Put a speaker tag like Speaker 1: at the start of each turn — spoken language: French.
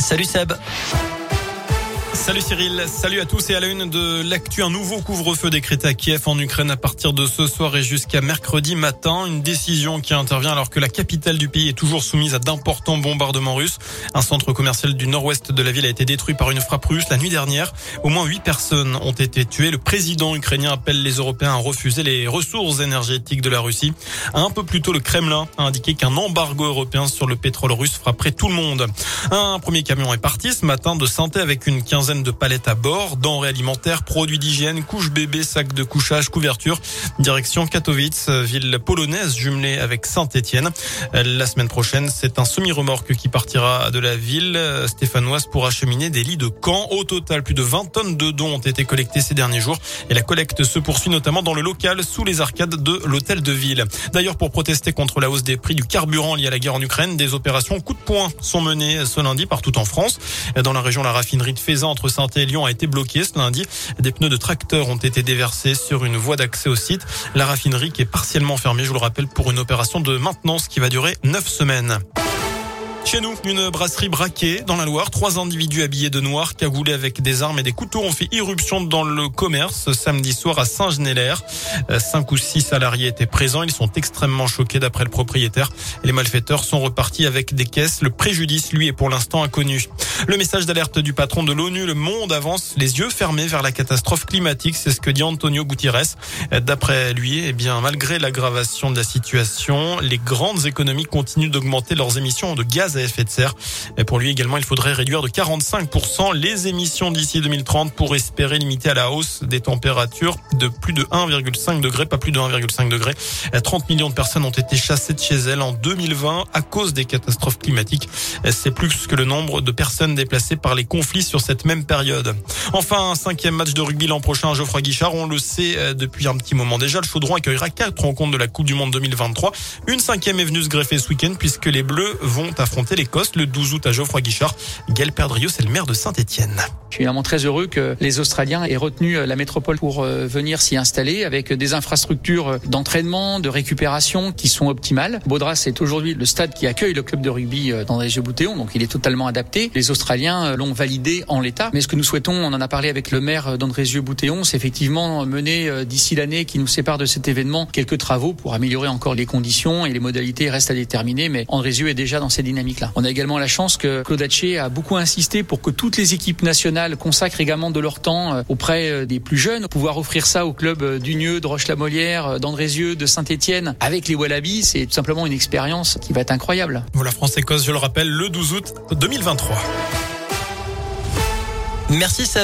Speaker 1: Salut Seb.
Speaker 2: Salut Cyril, salut à tous et à la une de l'actu, un nouveau couvre-feu décrété à Kiev en Ukraine à partir de ce soir et jusqu'à mercredi matin. Une décision qui intervient alors que la capitale du pays est toujours soumise à d'importants bombardements russes. Un centre commercial du nord-ouest de la ville a été détruit par une frappe russe la nuit dernière. Au moins huit personnes ont été tuées. Le président ukrainien appelle les Européens à refuser les ressources énergétiques de la Russie. Un peu plus tôt, le Kremlin a indiqué qu'un embargo européen sur le pétrole russe frapperait tout le monde. Un premier camion est parti ce matin de santé avec une quinzaine de palettes à bord, denrées alimentaires, produits d'hygiène, couches bébés, sacs de couchage, couverture. Direction Katowice, ville polonaise jumelée avec Saint-Étienne. La semaine prochaine, c'est un semi-remorque qui partira de la ville stéphanoise pour acheminer des lits de camp. Au total, plus de 20 tonnes de dons ont été collectés ces derniers jours et la collecte se poursuit notamment dans le local sous les arcades de l'hôtel de ville. D'ailleurs, pour protester contre la hausse des prix du carburant lié à la guerre en Ukraine, des opérations coup de poing sont menées ce lundi partout en France. Dans la région, la raffinerie de Faisan entre saint et Lyon a été bloqué ce lundi. Des pneus de tracteur ont été déversés sur une voie d'accès au site. La raffinerie qui est partiellement fermée, je vous le rappelle, pour une opération de maintenance qui va durer neuf semaines. Chez nous, une brasserie braquée dans la Loire. Trois individus habillés de noir, cagoulés avec des armes et des couteaux ont fait irruption dans le commerce samedi soir à Saint-Genélaire. Euh, cinq ou six salariés étaient présents. Ils sont extrêmement choqués d'après le propriétaire. Les malfaiteurs sont repartis avec des caisses. Le préjudice, lui, est pour l'instant inconnu. Le message d'alerte du patron de l'ONU, le monde avance les yeux fermés vers la catastrophe climatique. C'est ce que dit Antonio Gutiérrez. D'après lui, eh bien, malgré l'aggravation de la situation, les grandes économies continuent d'augmenter leurs émissions de gaz à effet de serre. Et pour lui également, il faudrait réduire de 45% les émissions d'ici 2030 pour espérer limiter à la hausse des températures de plus de 1,5 degré, pas plus de 1,5 degré. 30 millions de personnes ont été chassées de chez elles en 2020 à cause des catastrophes climatiques. C'est plus que le nombre de personnes déplacées par les conflits sur cette même période. Enfin, un cinquième match de rugby l'an prochain à Geoffroy Guichard. On le sait euh, depuis un petit moment déjà. Le Chaudron accueillera quatre rencontres de la Coupe du Monde 2023. Une cinquième est venue se greffer ce week-end puisque les Bleus vont affronter le 12 août à Geoffroy Guichard. Gaël Perdriau, c'est le maire de Saint-Etienne.
Speaker 3: Je suis vraiment très heureux que les Australiens aient retenu euh, la métropole pour euh, venir s'y installer avec des infrastructures d'entraînement, de récupération qui sont optimales. Baudras est aujourd'hui le stade qui accueille le club de rugby d'André Boutéon, donc il est totalement adapté. Les Australiens l'ont validé en l'état. Mais ce que nous souhaitons, on en a parlé avec le maire d'Andrézieux Boutéon, c'est effectivement mener d'ici l'année qui nous sépare de cet événement quelques travaux pour améliorer encore les conditions et les modalités restent à déterminer. Mais Andrézieux est déjà dans cette dynamique-là. On a également la chance que Claude Haché a beaucoup insisté pour que toutes les équipes nationales consacrent également de leur temps auprès des plus jeunes, pouvoir offrir ça au club d'Unieux, de Roche-la-Molière, d'Andrézieux, de Saint-Étienne avec les Wallabies, c'est tout simplement une expérience qui va être incroyable.
Speaker 2: Voilà France-Écosse, je le rappelle, le 12 août 2023.
Speaker 1: Merci Seb.